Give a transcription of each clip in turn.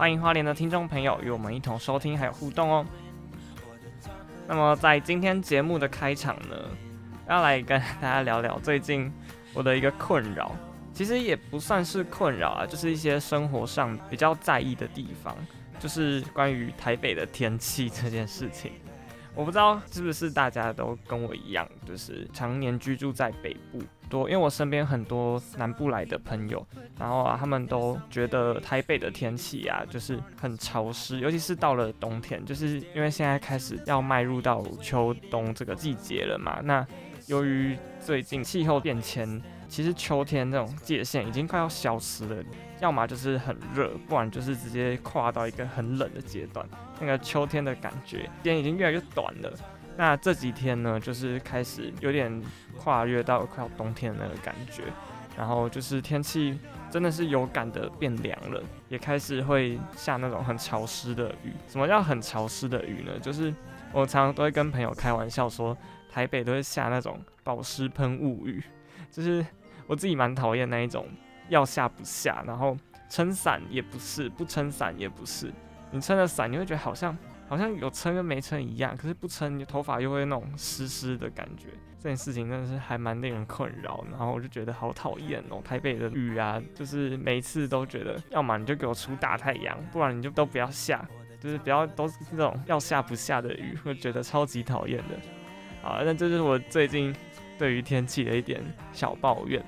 欢迎花莲的听众朋友与我们一同收听还有互动哦。那么在今天节目的开场呢，要来跟大家聊聊最近我的一个困扰，其实也不算是困扰啊，就是一些生活上比较在意的地方，就是关于台北的天气这件事情。我不知道是不是大家都跟我一样，就是常年居住在北部。多，因为我身边很多南部来的朋友，然后啊，他们都觉得台北的天气啊，就是很潮湿，尤其是到了冬天，就是因为现在开始要迈入到秋冬这个季节了嘛。那由于最近气候变迁，其实秋天那种界限已经快要消失了，要么就是很热，不然就是直接跨到一个很冷的阶段。那个秋天的感觉，时间已经越来越短了。那这几天呢，就是开始有点跨越到快要冬天的那个感觉，然后就是天气真的是有感的变凉了，也开始会下那种很潮湿的雨。什么叫很潮湿的雨呢？就是我常常都会跟朋友开玩笑说，台北都会下那种保湿喷雾雨，就是我自己蛮讨厌那一种要下不下，然后撑伞也不是，不撑伞也不是，你撑了伞你会觉得好像。好像有撑跟没撑一样，可是不撑，你头发又会那种湿湿的感觉。这件事情真的是还蛮令人困扰，然后我就觉得好讨厌哦。台北的雨啊，就是每一次都觉得，要么你就给我出大太阳，不然你就都不要下，就是不要都是那种要下不下的雨，会觉得超级讨厌的。好，那这就是我最近对于天气的一点小抱怨。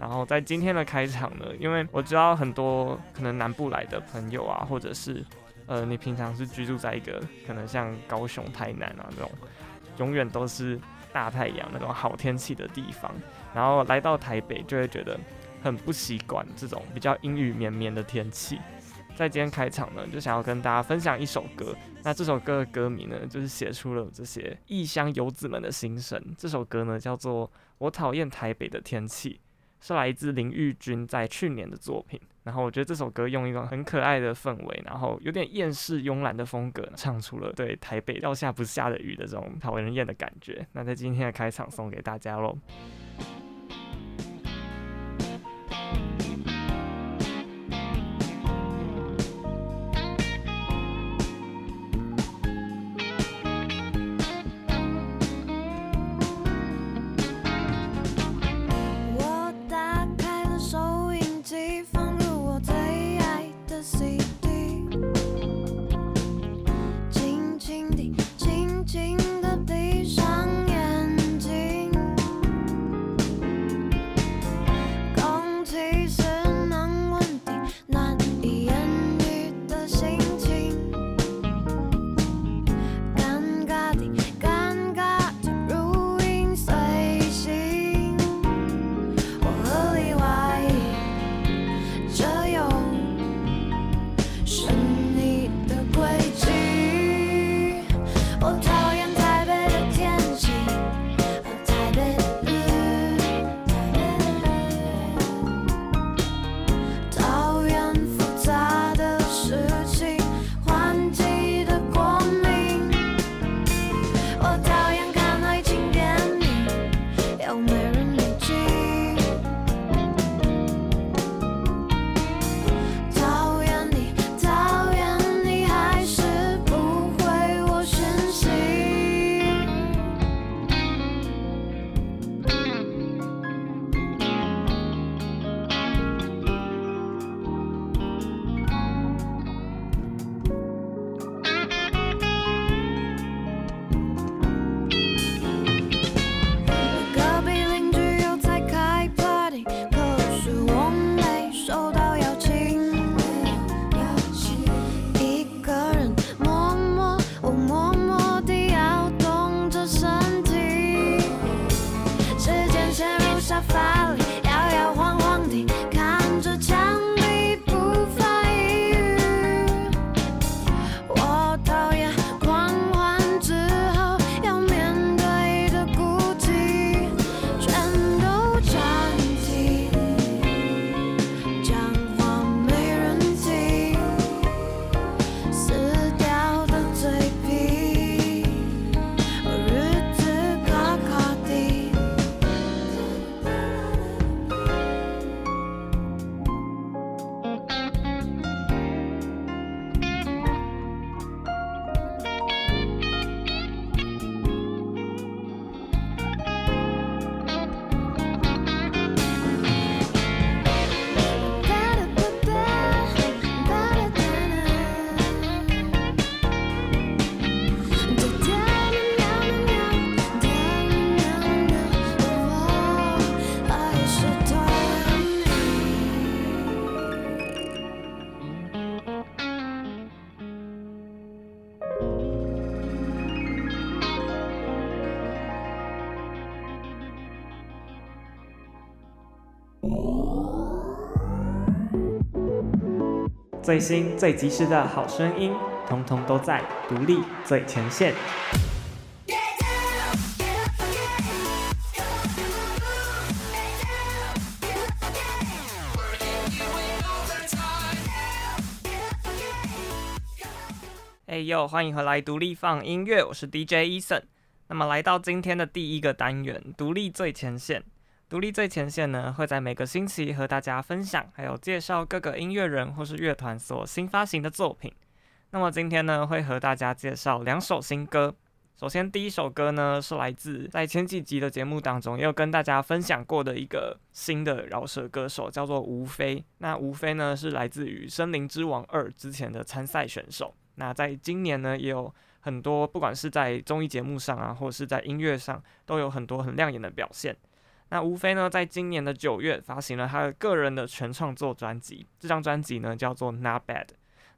然后在今天的开场呢，因为我知道很多可能南部来的朋友啊，或者是。呃，你平常是居住在一个可能像高雄、台南啊那种永远都是大太阳那种好天气的地方，然后来到台北就会觉得很不习惯这种比较阴雨绵绵的天气。在今天开场呢，就想要跟大家分享一首歌。那这首歌的歌名呢，就是写出了这些异乡游子们的心声。这首歌呢，叫做《我讨厌台北的天气》。是来自林玉君在去年的作品，然后我觉得这首歌用一种很可爱的氛围，然后有点厌世慵懒的风格，唱出了对台北要下不下的雨的这种讨人厌的感觉。那在今天的开场送给大家喽。最新最及时的好声音，通通都在独立最前线。哎呦，欢迎回来独立放音乐，我是 DJ Eason。那么来到今天的第一个单元，独立最前线。独立最前线呢，会在每个星期和大家分享，还有介绍各个音乐人或是乐团所新发行的作品。那么今天呢，会和大家介绍两首新歌。首先第一首歌呢，是来自在前几集的节目当中也有跟大家分享过的一个新的饶舌歌手，叫做吴飞。那吴飞呢，是来自于《森林之王二》之前的参赛选手。那在今年呢，也有很多不管是在综艺节目上啊，或者是在音乐上，都有很多很亮眼的表现。那吴飞呢，在今年的九月发行了他的个人的全创作专辑，这张专辑呢叫做《Not Bad》。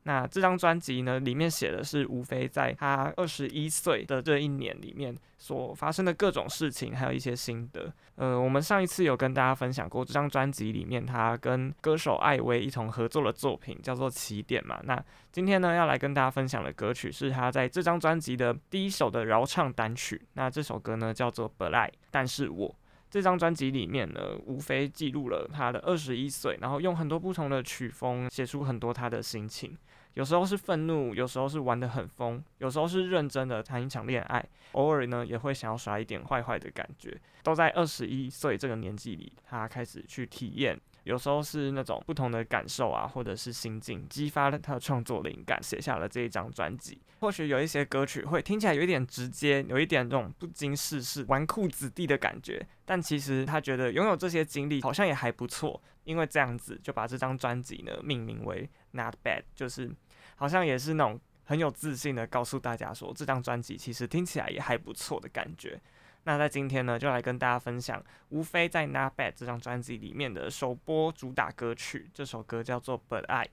那这张专辑呢，里面写的是吴飞在他二十一岁的这一年里面所发生的各种事情，还有一些心得。呃，我们上一次有跟大家分享过这张专辑里面他跟歌手艾薇一同合作的作品，叫做《起点》嘛。那今天呢，要来跟大家分享的歌曲是他在这张专辑的第一首的饶唱单曲。那这首歌呢，叫做《But I》，但是我。这张专辑里面呢，无非记录了他的二十一岁，然后用很多不同的曲风写出很多他的心情，有时候是愤怒，有时候是玩得很疯，有时候是认真的谈一场恋爱，偶尔呢也会想要耍一点坏坏的感觉，都在二十一岁这个年纪里，他开始去体验。有时候是那种不同的感受啊，或者是心境，激发了他的创作灵感，写下了这一张专辑。或许有一些歌曲会听起来有一点直接，有一点这种不经世事、纨绔子弟的感觉，但其实他觉得拥有这些经历好像也还不错，因为这样子就把这张专辑呢命名为 Not Bad，就是好像也是那种很有自信的告诉大家说，这张专辑其实听起来也还不错的感觉。那在今天呢，就来跟大家分享吴飞在《Not Bad》这张专辑里面的首播主打歌曲，这首歌叫做《But I》。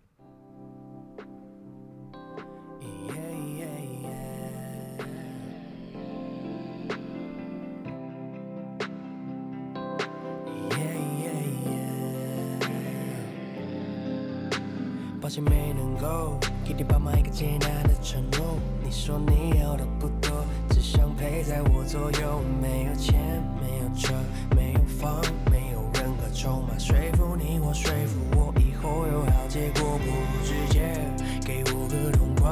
抱歉没能够给你爸妈一个接纳的承诺，你说你要的不多。只想陪在我左右，没有钱，没有车，没有房，没有任何筹码说服你，我说服我，以后有好结果，不如直接给我个痛快。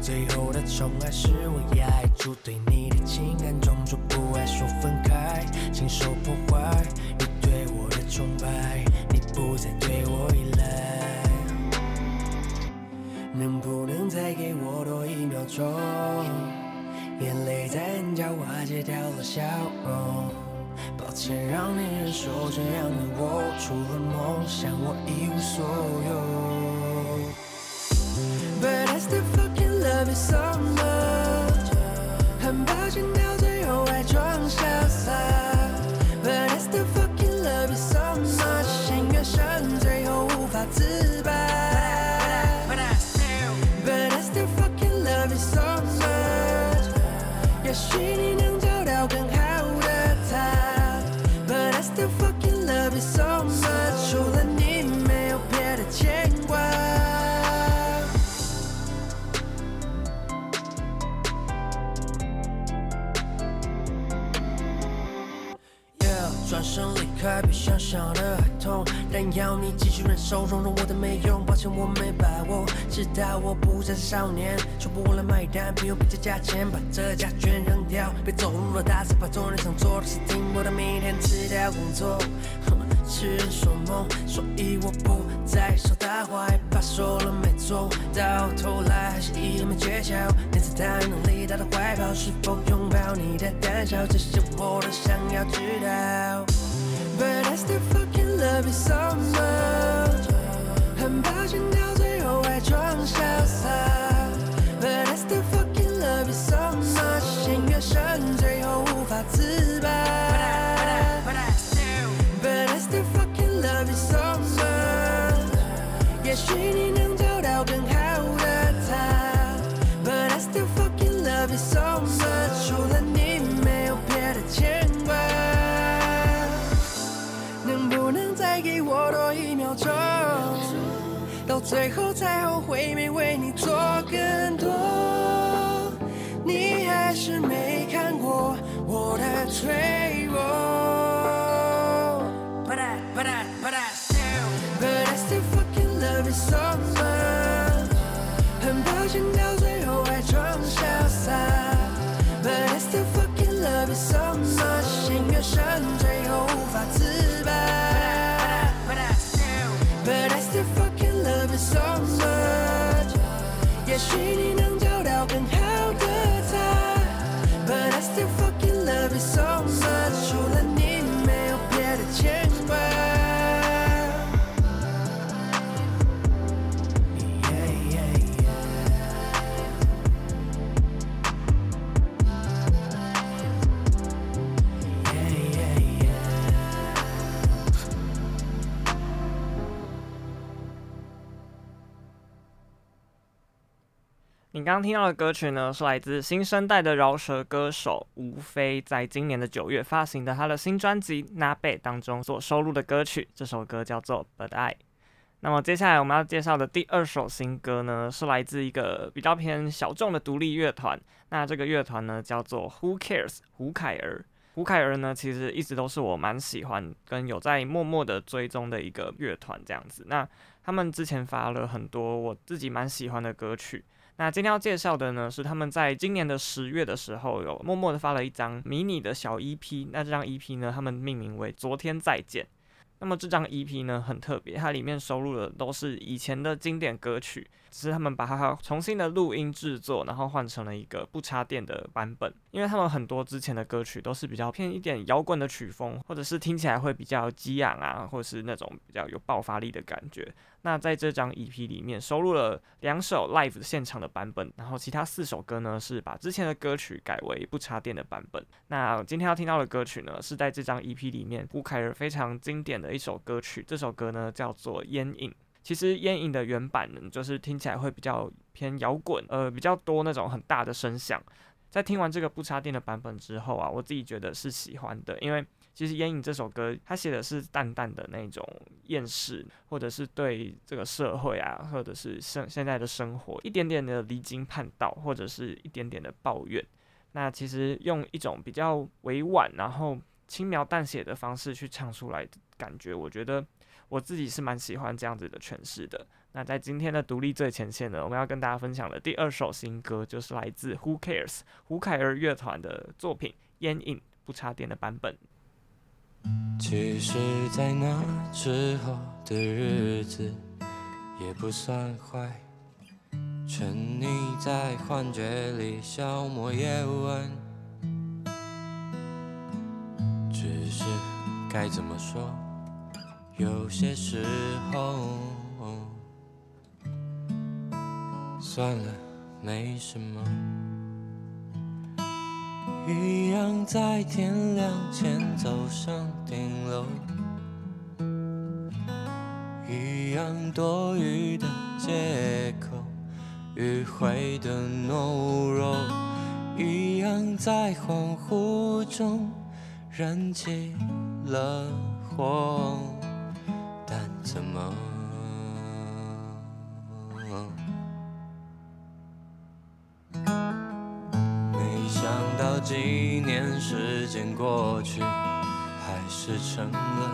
最后的宠爱是我压抑住对你的情感，装作不爱说分开，亲手破坏你对我的崇拜，你不再对我依赖，能不能再给我多一秒钟？眼泪在眼角瓦解掉了笑容，抱歉让你忍受这样的我，除了梦想我一无所有。But I still fucking love you so much，转身离开比想象的还痛，但要你继续忍受，容忍我的没用，抱歉我没把握，知道我不再是少年。全部我来买单，不用比较价钱，把这家全扔掉。别走入了大事，把昨天想做的事听我的，明天辞掉工作。哼，痴人说梦，所以我不再说大话，也怕说了没做到头来还是一样没诀窍。你在他能力大的怀抱，是否拥抱你的胆小？这些我都想要知道。But I still fucking love you so much，很抱歉到最后还装潇洒。But I still fucking love you so much，心越深最后无法自拔。 拔最后才后悔没为你做更多。你还是没看过我的脆弱。也许你刚刚听到的歌曲呢，是来自新生代的饶舌歌手吴飞，在今年的九月发行的他的新专辑《那贝》当中所收录的歌曲。这首歌叫做《But I》。那么接下来我们要介绍的第二首新歌呢，是来自一个比较偏小众的独立乐团。那这个乐团呢，叫做 Who Cares？胡凯儿。胡凯儿呢，其实一直都是我蛮喜欢跟有在默默的追踪的一个乐团这样子。那他们之前发了很多我自己蛮喜欢的歌曲。那今天要介绍的呢，是他们在今年的十月的时候，有默默的发了一张迷你的小 EP。那这张 EP 呢，他们命名为《昨天再见》。那么这张 EP 呢，很特别，它里面收录的都是以前的经典歌曲，只是他们把它重新的录音制作，然后换成了一个不插电的版本。因为他们很多之前的歌曲都是比较偏一点摇滚的曲风，或者是听起来会比较激昂啊，或者是那种比较有爆发力的感觉。那在这张 EP 里面收录了两首 live 现场的版本，然后其他四首歌呢，是把之前的歌曲改为不插电的版本。那今天要听到的歌曲呢，是在这张 EP 里面胡凯尔非常经典的一首歌曲，这首歌呢叫做《烟瘾》。其实《烟影》的原版呢，就是听起来会比较偏摇滚，呃，比较多那种很大的声响。在听完这个不插电的版本之后啊，我自己觉得是喜欢的，因为其实《烟影》这首歌，它写的是淡淡的那种厌世，或者是对这个社会啊，或者是现现在的生活一点点的离经叛道，或者是一点点的抱怨。那其实用一种比较委婉，然后轻描淡写的方式去唱出来感觉，我觉得我自己是蛮喜欢这样子的诠释的。那在今天的独立最前线呢，我们要跟大家分享的第二首新歌，就是来自 Who Cares 胡凯儿乐团的作品《烟瘾》不插电的版本。其实，在那之后的日子也不算坏，沉溺在幻觉里消磨夜晚。是该怎么说，有些时候，算了，没什么。一样在天亮前走上顶楼，一样多余的借口，迂回的懦弱，一样在恍惚中燃起了火，但怎么？没想到几年时间过去，还是成了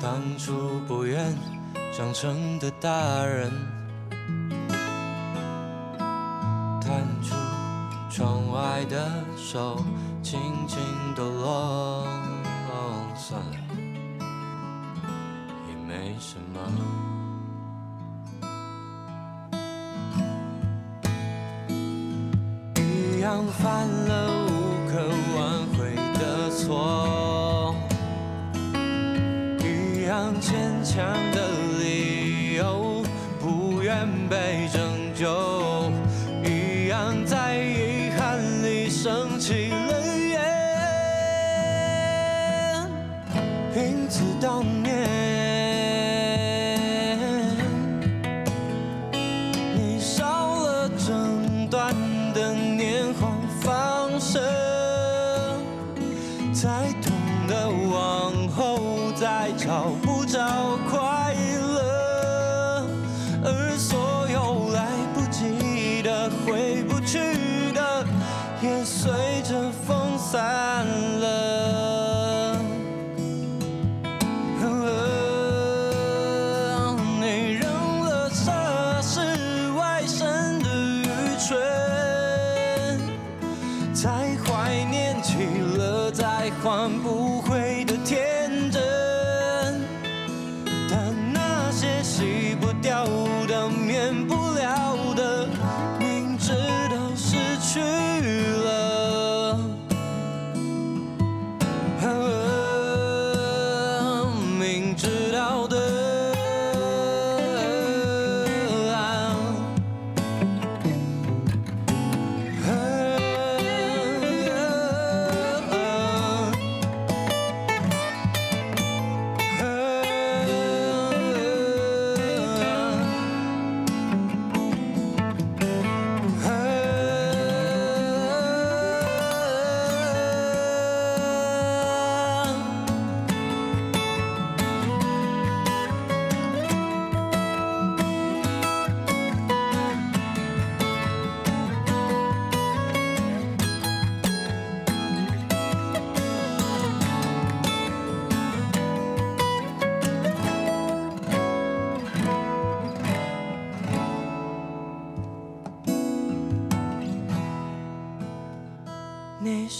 当初不愿长成的大人。探出窗外的手，轻轻抖落。哦，算了，也没什么。一样犯了无可挽回的错，一样坚强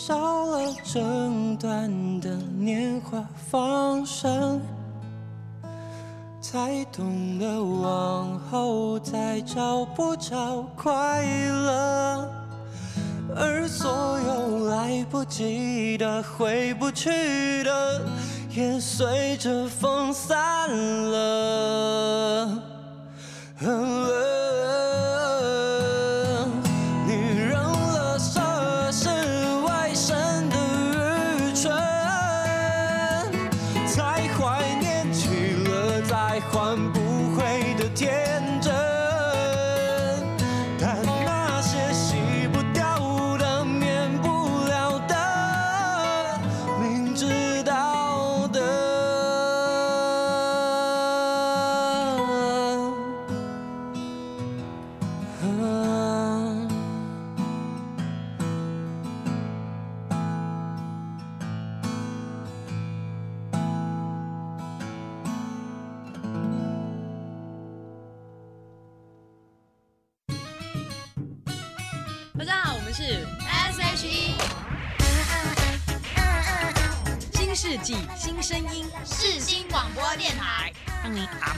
少了整段的年华放生，才懂得往后再找不着快乐，而所有来不及的、回不去的，也随着风散了。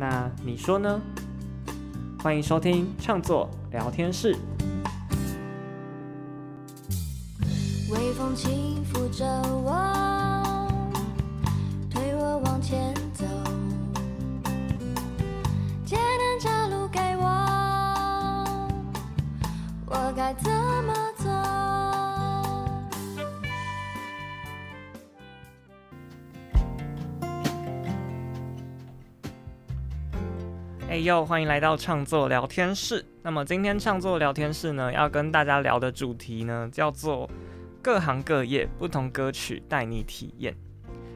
那你说呢？欢迎收听创作聊天室。微风轻抚着我，呦，欢迎来到创作聊天室。那么今天创作聊天室呢，要跟大家聊的主题呢，叫做各行各业不同歌曲带你体验。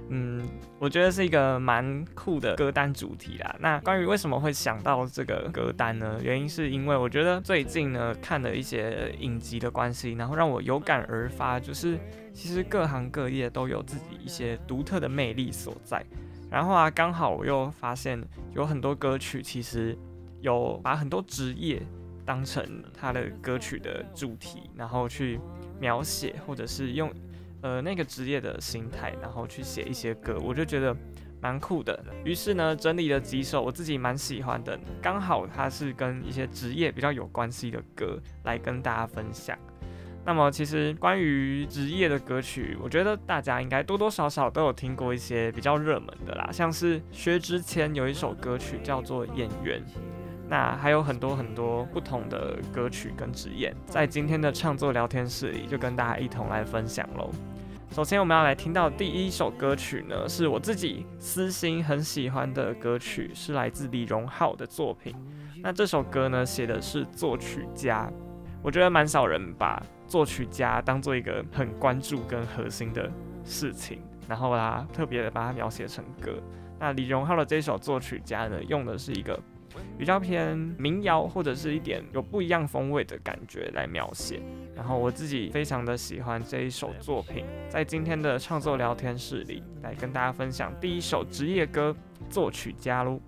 嗯，我觉得是一个蛮酷的歌单主题啦。那关于为什么会想到这个歌单呢？原因是因为我觉得最近呢看了一些影集的关系，然后让我有感而发，就是其实各行各业都有自己一些独特的魅力所在。然后啊，刚好我又发现有很多歌曲其实有把很多职业当成他的歌曲的主题，然后去描写，或者是用呃那个职业的心态，然后去写一些歌，我就觉得蛮酷的。于是呢，整理了几首我自己蛮喜欢的，刚好它是跟一些职业比较有关系的歌来跟大家分享。那么，其实关于职业的歌曲，我觉得大家应该多多少少都有听过一些比较热门的啦，像是薛之谦有一首歌曲叫做《演员》，那还有很多很多不同的歌曲跟职业，在今天的创作聊天室里就跟大家一同来分享喽。首先，我们要来听到第一首歌曲呢，是我自己私心很喜欢的歌曲，是来自李荣浩的作品。那这首歌呢，写的是作曲家，我觉得蛮少人把作曲家当做一个很关注跟核心的事情，然后啦特别的把它描写成歌。那李荣浩的这首作曲家呢，用的是一个比较偏民谣或者是一点有不一样风味的感觉来描写。然后我自己非常的喜欢这一首作品，在今天的创作聊天室里来跟大家分享第一首职业歌作曲家喽。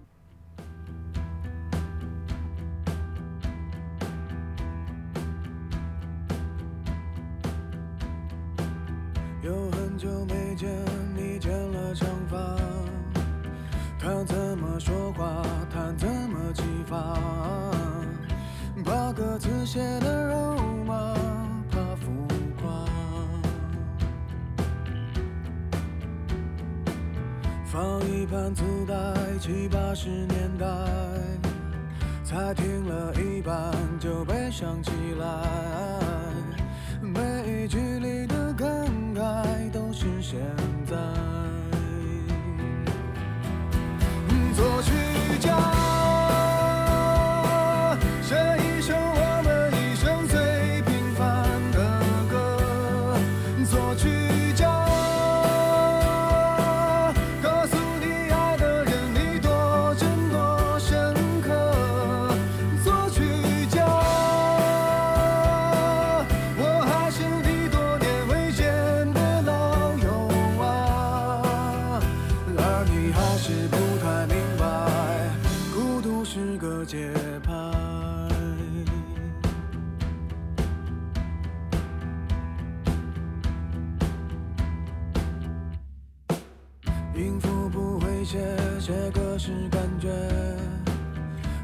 音符不会写，写歌是感觉。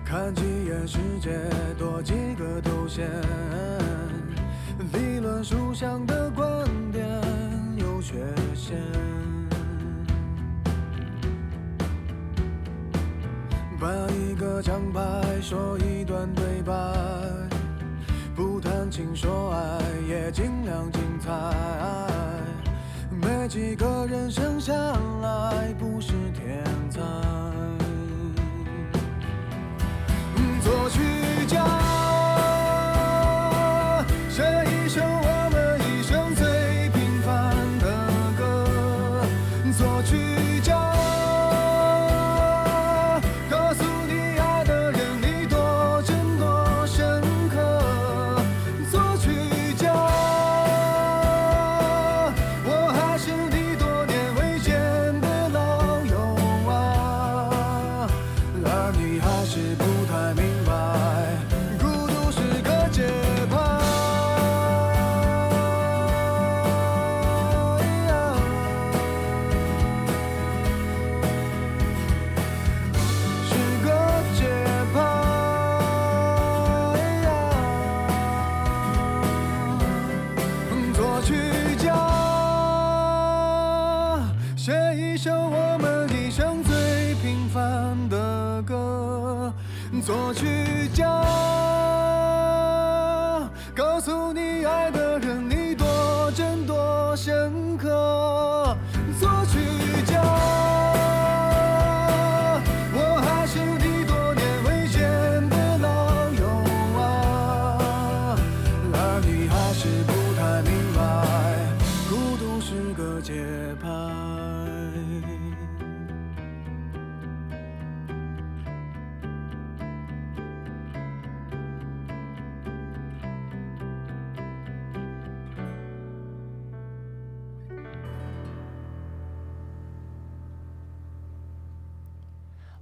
看几眼世界，多几个头衔。理论书上的观点有缺陷，把一个奖牌说一段对白，不谈情说爱，也尽量精彩。几个人生下来不是天才。作曲家节拍。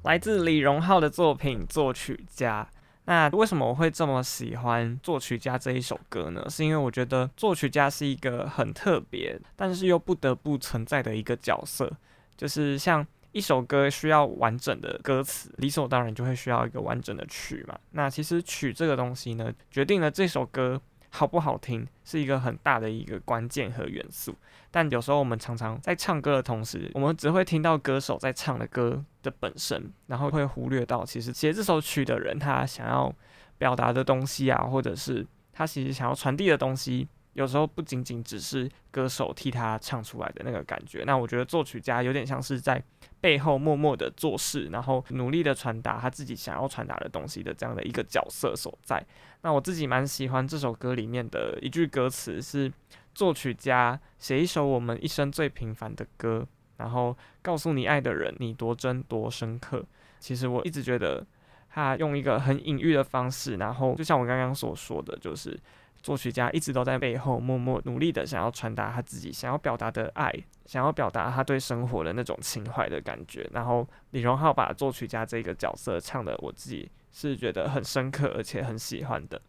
来自李荣浩的作品作曲家。那为什么我会这么喜欢作曲家这一首歌呢？是因为我觉得作曲家是一个很特别，但是又不得不存在的一个角色。就是像一首歌需要完整的歌词，理所当然就会需要一个完整的曲嘛。那其实曲这个东西呢，决定了这首歌好不好听，是一个很大的一个关键和元素。但有时候我们常常在唱歌的同时，我们只会听到歌手在唱的歌的本身，然后会忽略到其实写这首曲的人他想要表达的东西啊，或者是他其实想要传递的东西，有时候不仅仅只是歌手替他唱出来的那个感觉。那我觉得作曲家有点像是在背后默默的做事，然后努力的传达他自己想要传达的东西的这样的一个角色所在。那我自己蛮喜欢这首歌里面的一句歌词是。作曲家写一首我们一生最平凡的歌，然后告诉你爱的人你多真多深刻。其实我一直觉得他用一个很隐喻的方式，然后就像我刚刚所说的，就是作曲家一直都在背后默默努力的想要传达他自己想要表达的爱，想要表达他对生活的那种情怀的感觉。然后李荣浩把作曲家这个角色唱的，我自己是觉得很深刻而且很喜欢的。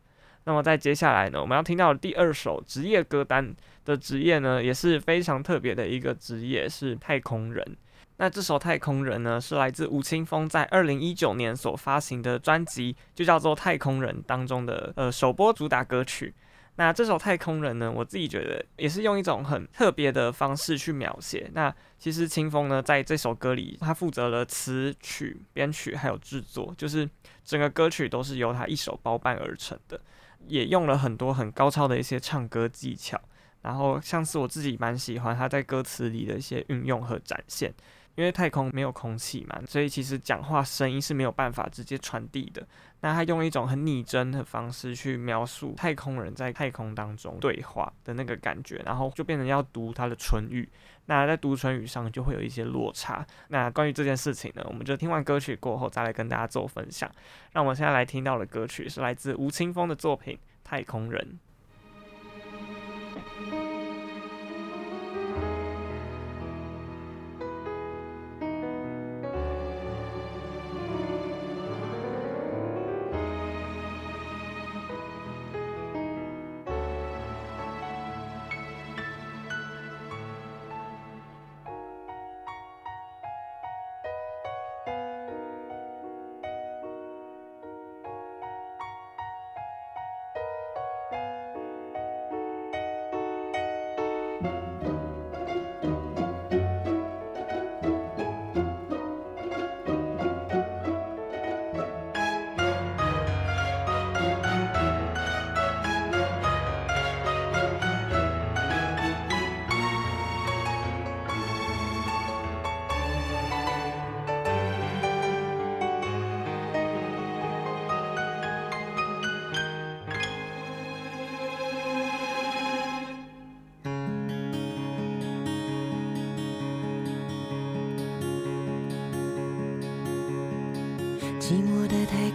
那么在接下来呢，我们要听到的第二首职业歌单的职业呢，也是非常特别的一个职业，是太空人。那这首《太空人》呢，是来自吴青峰在二零一九年所发行的专辑，就叫做《太空人》当中的呃首播主打歌曲。那这首《太空人》呢，我自己觉得也是用一种很特别的方式去描写。那其实青峰呢，在这首歌里，他负责了词曲、编曲还有制作，就是整个歌曲都是由他一手包办而成的，也用了很多很高超的一些唱歌技巧。然后像是我自己蛮喜欢他在歌词里的一些运用和展现。因为太空没有空气嘛，所以其实讲话声音是没有办法直接传递的。那他用一种很拟真的方式去描述太空人在太空当中对话的那个感觉，然后就变成要读他的唇语。那在读唇语上就会有一些落差。那关于这件事情呢，我们就听完歌曲过后再来跟大家做分享。那我们现在来听到的歌曲是来自吴青峰的作品《太空人》。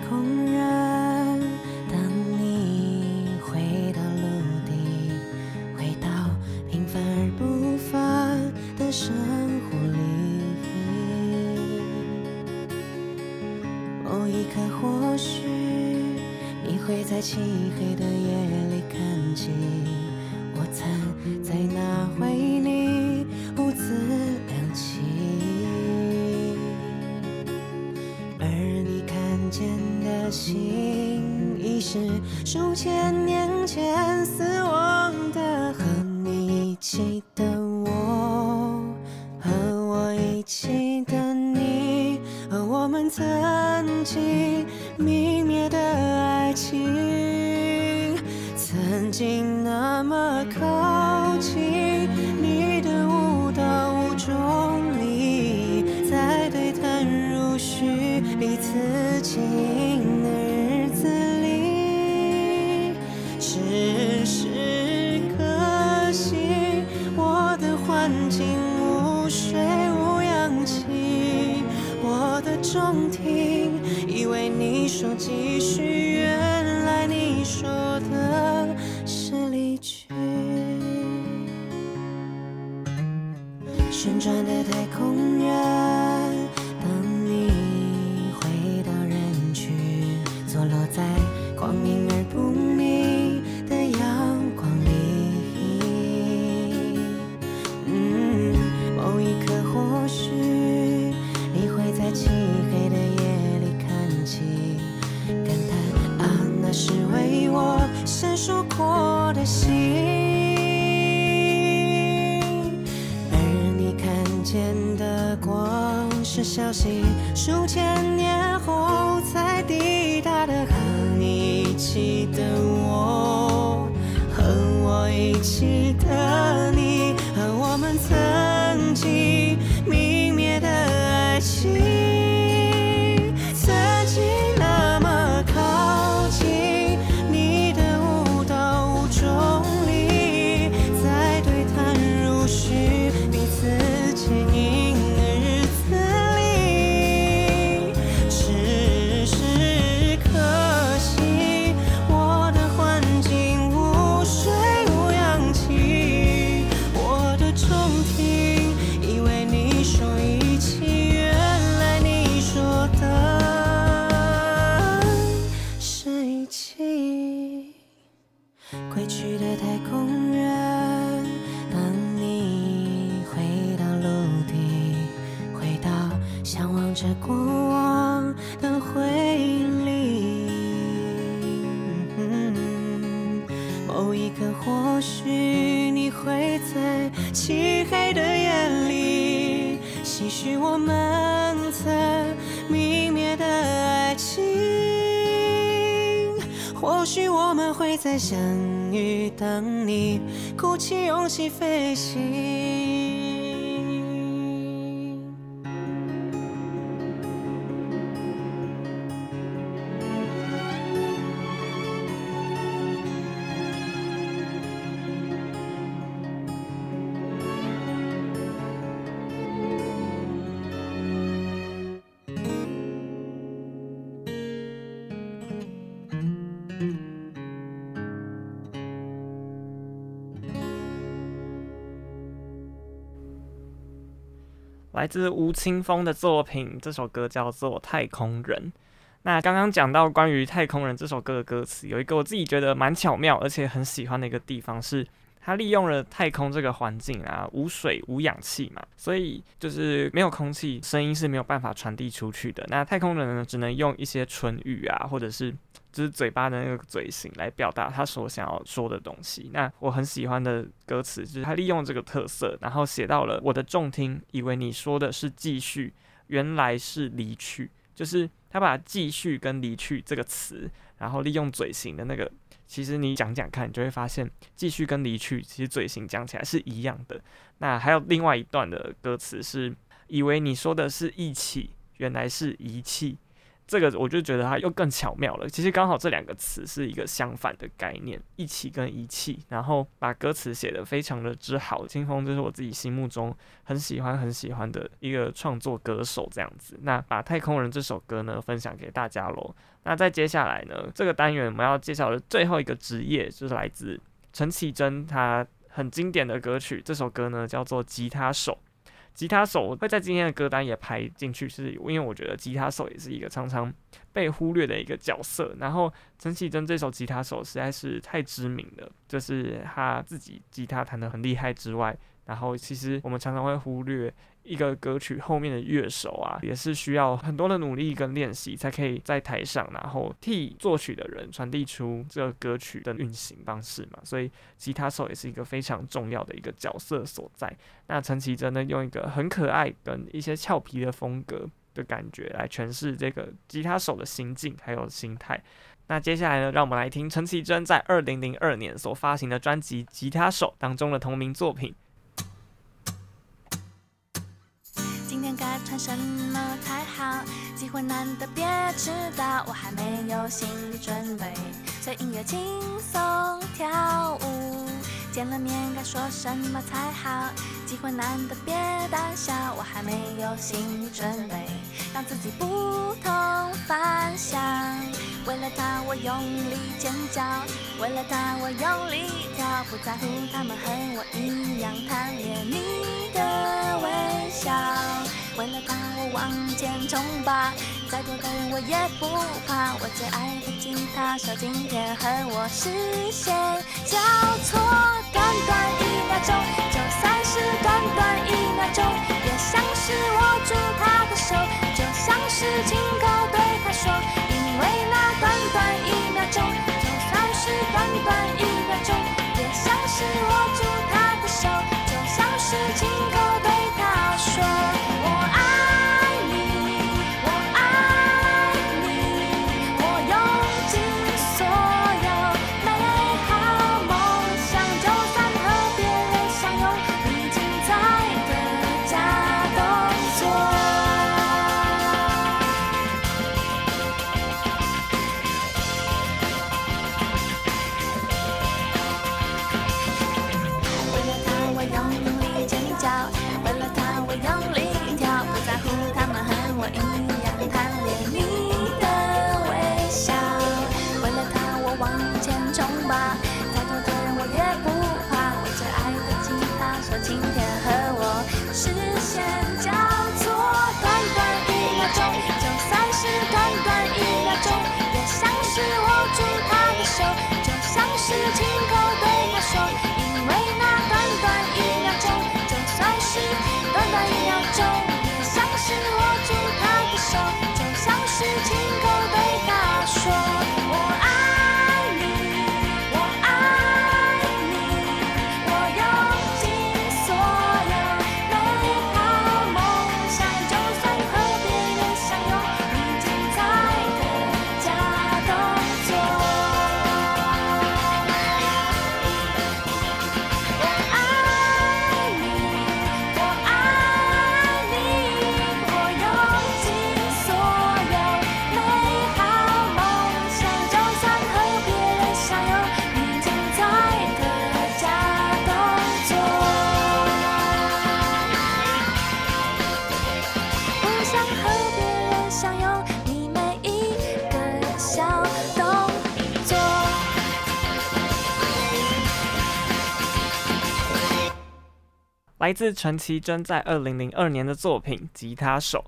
的太空人，当你回到陆地，回到平凡而不凡的生活里，某一刻或许你会在漆黑数千年是为我闪烁过的心，而你看见的光是消息，数千年后才抵达的。和你一起的我，和我一起的相遇，等你鼓起勇气飞行。来自吴青峰的作品，这首歌叫做《太空人》。那刚刚讲到关于《太空人》这首歌的歌词，有一个我自己觉得蛮巧妙，而且很喜欢的一个地方是，它利用了太空这个环境啊，无水无氧气嘛，所以就是没有空气，声音是没有办法传递出去的。那太空人呢，只能用一些唇语啊，或者是。就是嘴巴的那个嘴型来表达他所想要说的东西。那我很喜欢的歌词就是他利用这个特色，然后写到了我的重听，以为你说的是继续，原来是离去。就是他把继续跟离去这个词，然后利用嘴型的那个，其实你讲讲看，你就会发现继续跟离去其实嘴型讲起来是一样的。那还有另外一段的歌词是，以为你说的是一起，原来是遗弃。这个我就觉得它又更巧妙了。其实刚好这两个词是一个相反的概念，一起跟遗弃，然后把歌词写得非常的之好。青峰就是我自己心目中很喜欢很喜欢的一个创作歌手这样子。那把《太空人》这首歌呢分享给大家喽。那再接下来呢，这个单元我们要介绍的最后一个职业就是来自陈绮贞，她很经典的歌曲，这首歌呢叫做《吉他手》。吉他手会在今天的歌单也排进去，是因为我觉得吉他手也是一个常常被忽略的一个角色。然后陈绮贞这首吉他手实在是太知名了，就是他自己吉他弹得很厉害之外，然后其实我们常常会忽略。一个歌曲后面的乐手啊，也是需要很多的努力跟练习，才可以在台上，然后替作曲的人传递出这个歌曲的运行方式嘛。所以吉他手也是一个非常重要的一个角色所在。那陈绮贞呢，用一个很可爱跟一些俏皮的风格的感觉来诠释这个吉他手的心境还有心态。那接下来呢，让我们来听陈绮贞在二零零二年所发行的专辑《吉他手》当中的同名作品。该穿什么才好？机会难得，别迟到。我还没有心理准备，随音乐轻松跳舞。见了面该说什么才好？机会难得，别胆小。我还没有心理准备，让自己不同凡响。为了他，我用力尖叫；为了他，我用力跳。不在乎他们和我一样贪恋你的微笑。为了他，我往前冲吧！再多的人我也不怕。我最爱的吉他手，今天和我视线交错，短短一秒钟，就算是短短一秒钟，也像是握住他的手，就像是亲口对他说，因为那短短一秒钟，就算是短短一秒钟，也像是握住 to your team. 来自陈绮贞在二零零二年的作品《吉他手》。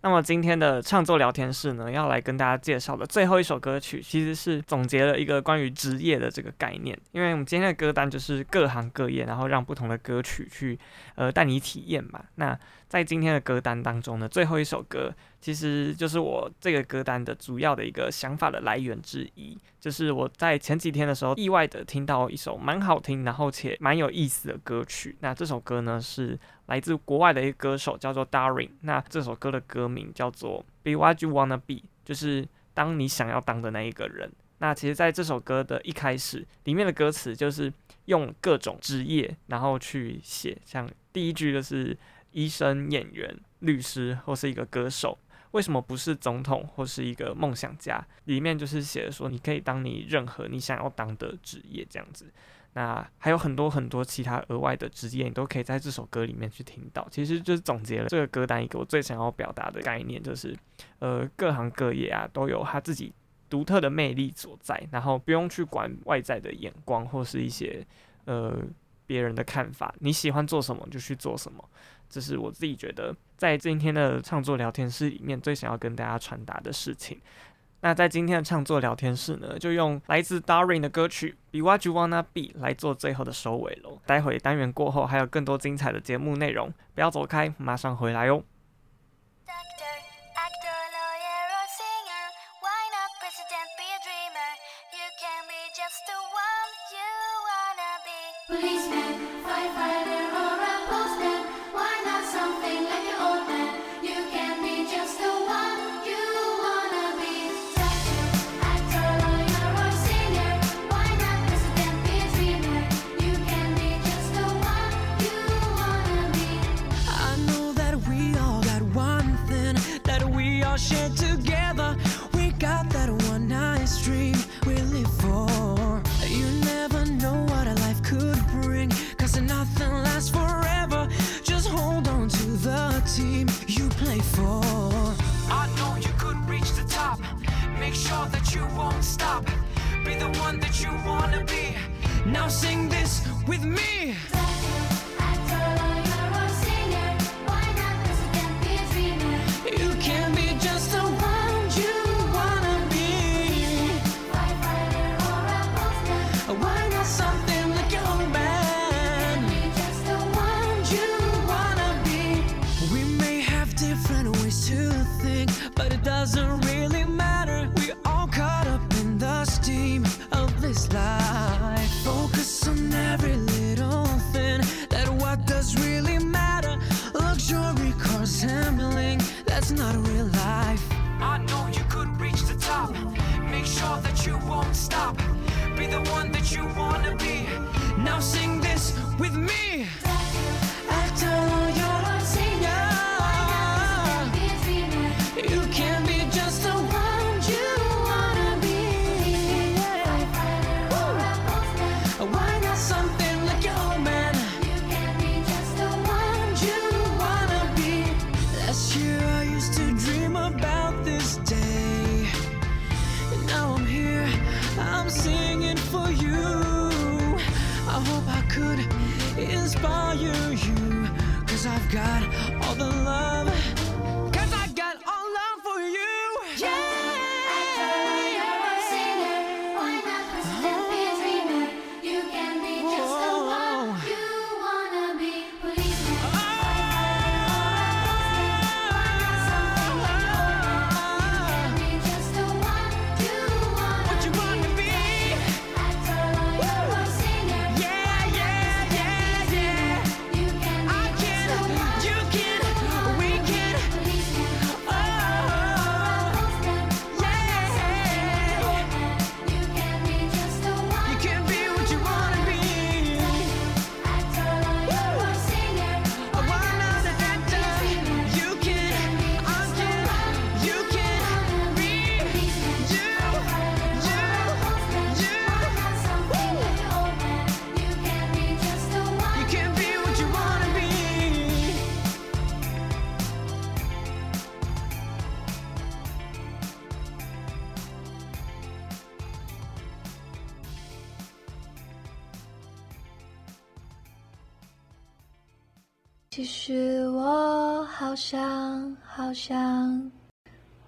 那么今天的创作聊天室呢，要来跟大家介绍的最后一首歌曲，其实是总结了一个关于职业的这个概念。因为我们今天的歌单就是各行各业，然后让不同的歌曲去呃带你体验嘛。那在今天的歌单当中呢，最后一首歌其实就是我这个歌单的主要的一个想法的来源之一。就是我在前几天的时候意外的听到一首蛮好听，然后且蛮有意思的歌曲。那这首歌呢是来自国外的一个歌手，叫做 Darin。那这首歌的歌名叫做 Be What You Wanna Be，就是当你想要当的那一个人。那其实在这首歌的一开始，里面的歌词就是用各种职业，然后去写，像第一句就是。医生、演员、律师或是一个歌手，为什么不是总统或是一个梦想家？里面就是写的说，你可以当你任何你想要当的职业这样子。那还有很多很多其他额外的职业，你都可以在这首歌里面去听到。其实就是总结了这个歌单一个我最想要表达的概念，就是呃各行各业啊都有他自己独特的魅力所在，然后不用去管外在的眼光或是一些呃别人的看法，你喜欢做什么就去做什么。这是我自己觉得在今天的创作聊天室里面最想要跟大家传达的事情。那在今天的创作聊天室呢，就用来自 Darin 的歌曲《Be What You Wanna Be》来做最后的收尾喽。待会单元过后还有更多精彩的节目内容，不要走开，马上回来哦。sure that you won't stop. Be the one that you wanna be. Now sing this with me. stop. Be the one that you wanna be. Now sing this with me.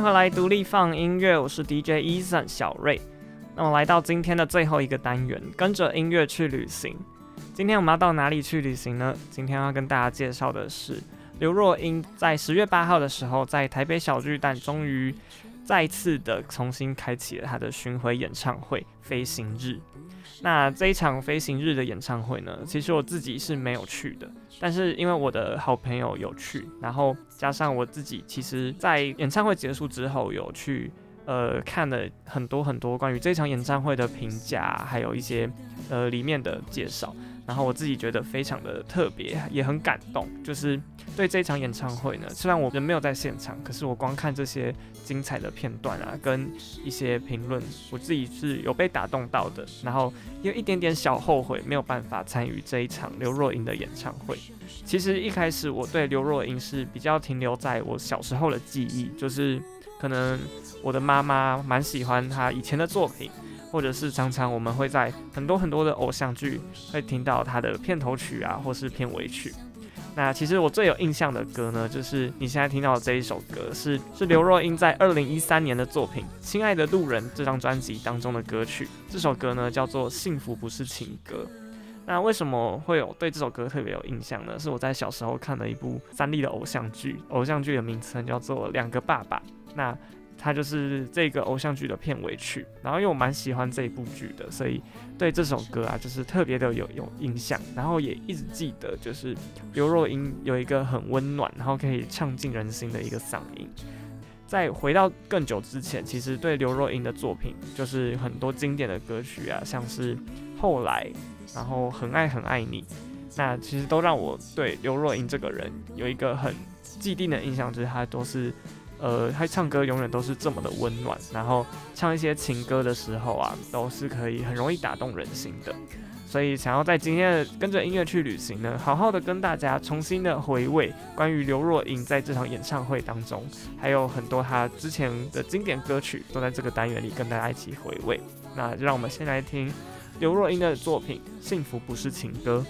迎回来，独立放音乐，我是 DJ Eason 小瑞。那么来到今天的最后一个单元，跟着音乐去旅行。今天我们要到哪里去旅行呢？今天要跟大家介绍的是刘若英在十月八号的时候，在台北小巨蛋终于再次的重新开启了他的巡回演唱会《飞行日》。那这一场飞行日的演唱会呢，其实我自己是没有去的，但是因为我的好朋友有去，然后加上我自己，其实在演唱会结束之后有去，呃，看了很多很多关于这场演唱会的评价，还有一些呃里面的介绍。然后我自己觉得非常的特别，也很感动。就是对这一场演唱会呢，虽然我人没有在现场，可是我光看这些精彩的片段啊，跟一些评论，我自己是有被打动到的。然后有一点点小后悔，没有办法参与这一场刘若英的演唱会。其实一开始我对刘若英是比较停留在我小时候的记忆，就是可能我的妈妈蛮喜欢她以前的作品。或者是常常我们会在很多很多的偶像剧会听到他的片头曲啊，或是片尾曲。那其实我最有印象的歌呢，就是你现在听到的这一首歌，是是刘若英在二零一三年的作品《亲爱的路人》这张专辑当中的歌曲。这首歌呢叫做《幸福不是情歌》。那为什么会有对这首歌特别有印象呢？是我在小时候看了一部三立的偶像剧，偶像剧的名称叫做《两个爸爸》。那它就是这个偶像剧的片尾曲，然后因为我蛮喜欢这一部剧的，所以对这首歌啊，就是特别的有有印象，然后也一直记得，就是刘若英有一个很温暖，然后可以唱进人心的一个嗓音。在回到更久之前，其实对刘若英的作品，就是很多经典的歌曲啊，像是后来，然后很爱很爱你，那其实都让我对刘若英这个人有一个很既定的印象，就是她都是。呃，他唱歌永远都是这么的温暖，然后唱一些情歌的时候啊，都是可以很容易打动人心的。所以想要在今天的跟着音乐去旅行呢，好好的跟大家重新的回味关于刘若英在这场演唱会当中，还有很多她之前的经典歌曲都在这个单元里跟大家一起回味。那就让我们先来听刘若英的作品《幸福不是情歌》。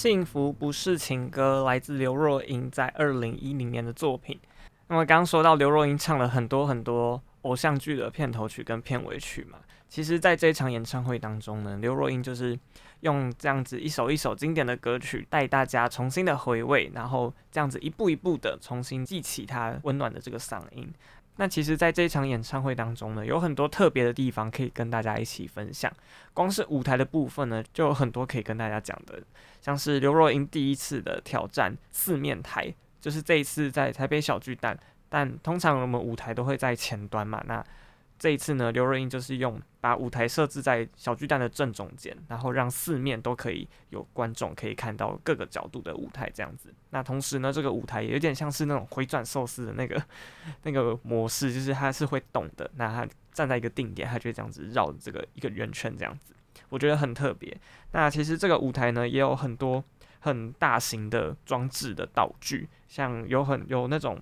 幸福不是情歌，来自刘若英在二零一零年的作品。那么刚刚说到刘若英唱了很多很多偶像剧的片头曲跟片尾曲嘛，其实，在这场演唱会当中呢，刘若英就是用这样子一首一首经典的歌曲，带大家重新的回味，然后这样子一步一步的重新记起她温暖的这个嗓音。那其实，在这场演唱会当中呢，有很多特别的地方可以跟大家一起分享。光是舞台的部分呢，就有很多可以跟大家讲的，像是刘若英第一次的挑战四面台，就是这一次在台北小巨蛋，但通常我们舞台都会在前端嘛，那。这一次呢，刘若英就是用把舞台设置在小巨蛋的正中间，然后让四面都可以有观众可以看到各个角度的舞台这样子。那同时呢，这个舞台也有点像是那种回转寿司的那个 那个模式，就是它是会动的。那它站在一个定点，它就会这样子绕这个一个圆圈这样子，我觉得很特别。那其实这个舞台呢，也有很多很大型的装置的道具，像有很有那种。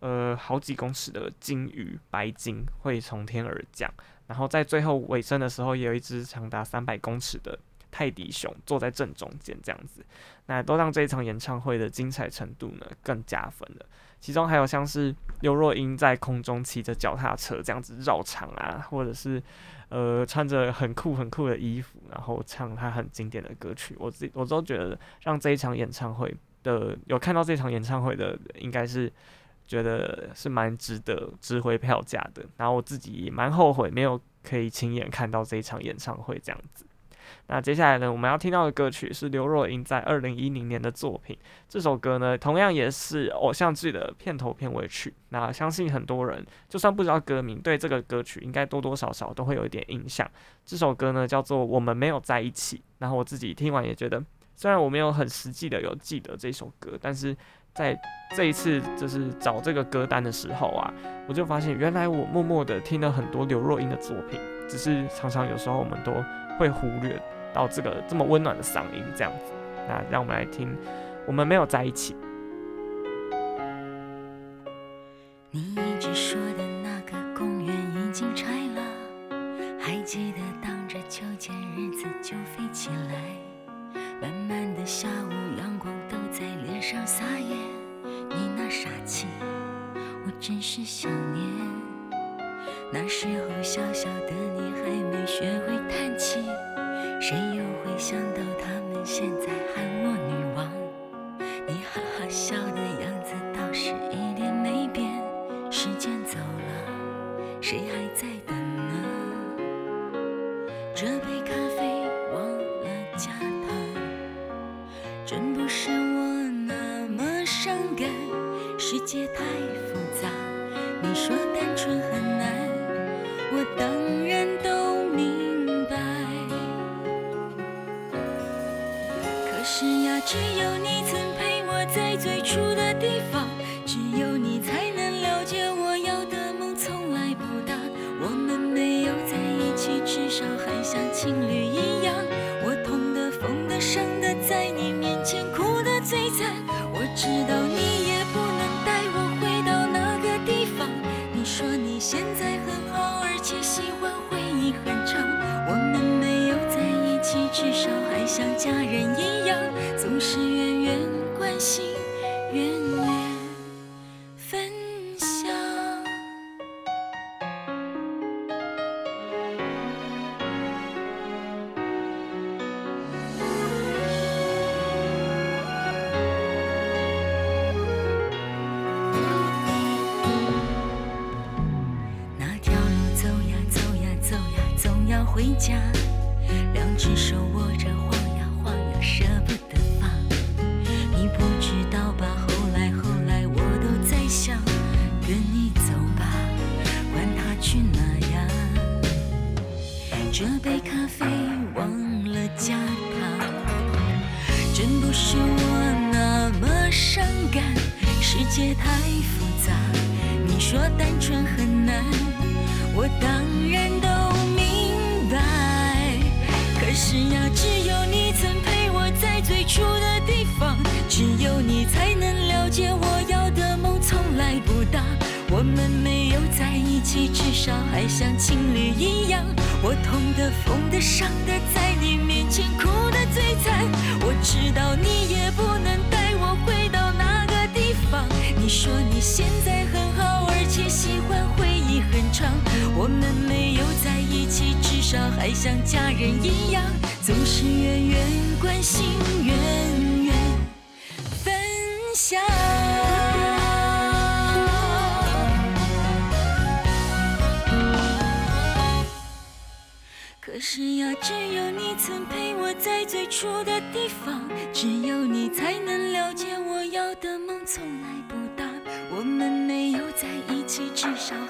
呃，好几公尺的金鱼白鲸会从天而降，然后在最后尾声的时候，也有一只长达三百公尺的泰迪熊坐在正中间，这样子，那都让这一场演唱会的精彩程度呢更加分了。其中还有像是刘若英在空中骑着脚踏车这样子绕场啊，或者是呃穿着很酷很酷的衣服，然后唱她很经典的歌曲，我自己我都觉得让这一场演唱会的有看到这场演唱会的应该是。觉得是蛮值得值回票价的，然后我自己也蛮后悔没有可以亲眼看到这一场演唱会这样子。那接下来呢，我们要听到的歌曲是刘若英在二零一零年的作品，这首歌呢同样也是偶像剧的片头片尾曲。那相信很多人就算不知道歌名，对这个歌曲应该多多少少都会有一点印象。这首歌呢叫做《我们没有在一起》，然后我自己听完也觉得，虽然我没有很实际的有记得这首歌，但是。在这一次就是找这个歌单的时候啊，我就发现原来我默默的听了很多刘若英的作品，只是常常有时候我们都会忽略到这个这么温暖的嗓音这样子。那让我们来听，我们没有在一起。回家，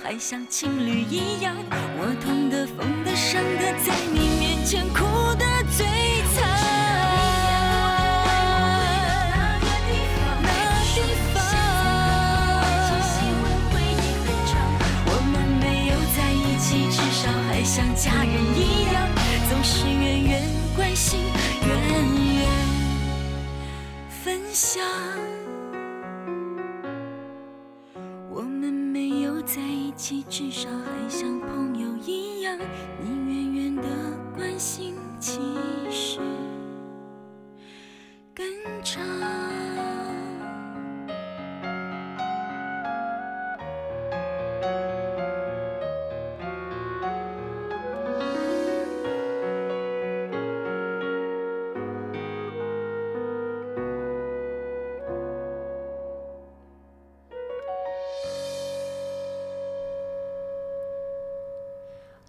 还像情侣一样。我痛的、疯的、伤的，在你面前哭得最惨。那个地方，那地方。我们没有在一起，至少还像家人一样。总是远远关心，远远分享。在一起，至少还像朋友一样。你远远的关心，其实更长。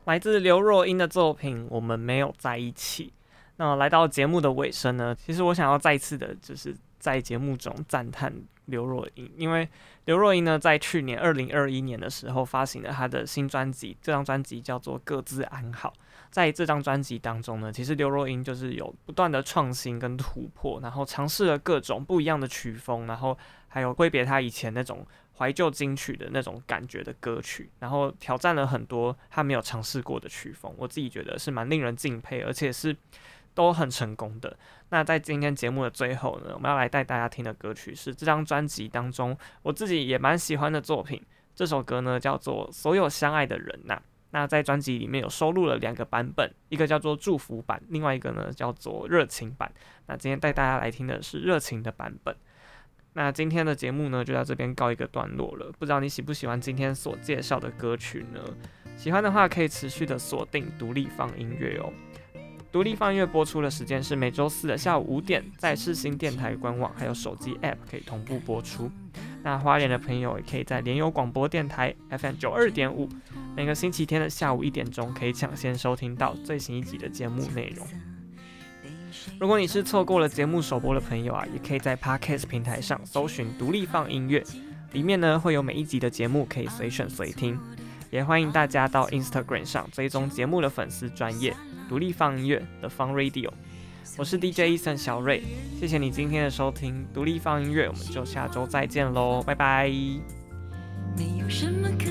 来自刘若英的作品《我们没有在一起》。那来到节目的尾声呢，其实我想要再次的，就是在节目中赞叹刘若英，因为刘若英呢，在去年二零二一年的时候发行了她的新专辑，这张专辑叫做《各自安好》。在这张专辑当中呢，其实刘若英就是有不断的创新跟突破，然后尝试了各种不一样的曲风，然后还有挥别她以前那种。怀旧金曲的那种感觉的歌曲，然后挑战了很多他没有尝试过的曲风，我自己觉得是蛮令人敬佩，而且是都很成功的。那在今天节目的最后呢，我们要来带大家听的歌曲是这张专辑当中我自己也蛮喜欢的作品。这首歌呢叫做《所有相爱的人呐》。那在专辑里面有收录了两个版本，一个叫做祝福版，另外一个呢叫做热情版。那今天带大家来听的是热情的版本。那今天的节目呢，就到这边告一个段落了。不知道你喜不喜欢今天所介绍的歌曲呢？喜欢的话，可以持续的锁定独立放音乐哦。独立放音乐播出的时间是每周四的下午五点，在世新电台官网还有手机 App 可以同步播出。那花莲的朋友也可以在联友广播电台 FM 九二点五，每个星期天的下午一点钟可以抢先收听到最新一集的节目内容。如果你是错过了节目首播的朋友啊，也可以在 Podcast 平台上搜寻“独立放音乐”，里面呢会有每一集的节目可以随选随听。也欢迎大家到 Instagram 上追踪节目的粉丝专业“独立放音乐”的 FUN Radio。我是 DJ Eason 小瑞，谢谢你今天的收听，“独立放音乐”，我们就下周再见喽，拜拜。没有什么可